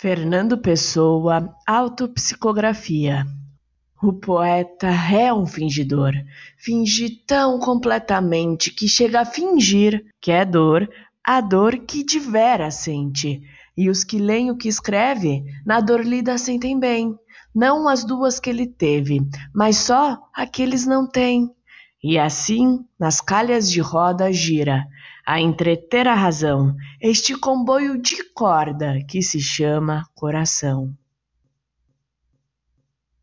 Fernando Pessoa, Autopsicografia O poeta é um fingidor, finge tão completamente que chega a fingir que é dor a dor que de veras sente. E os que leem o que escreve, na dor lida sentem bem, não as duas que ele teve, mas só aqueles não têm. E assim, nas calhas de roda gira, a entreter a razão, este comboio de corda que se chama coração.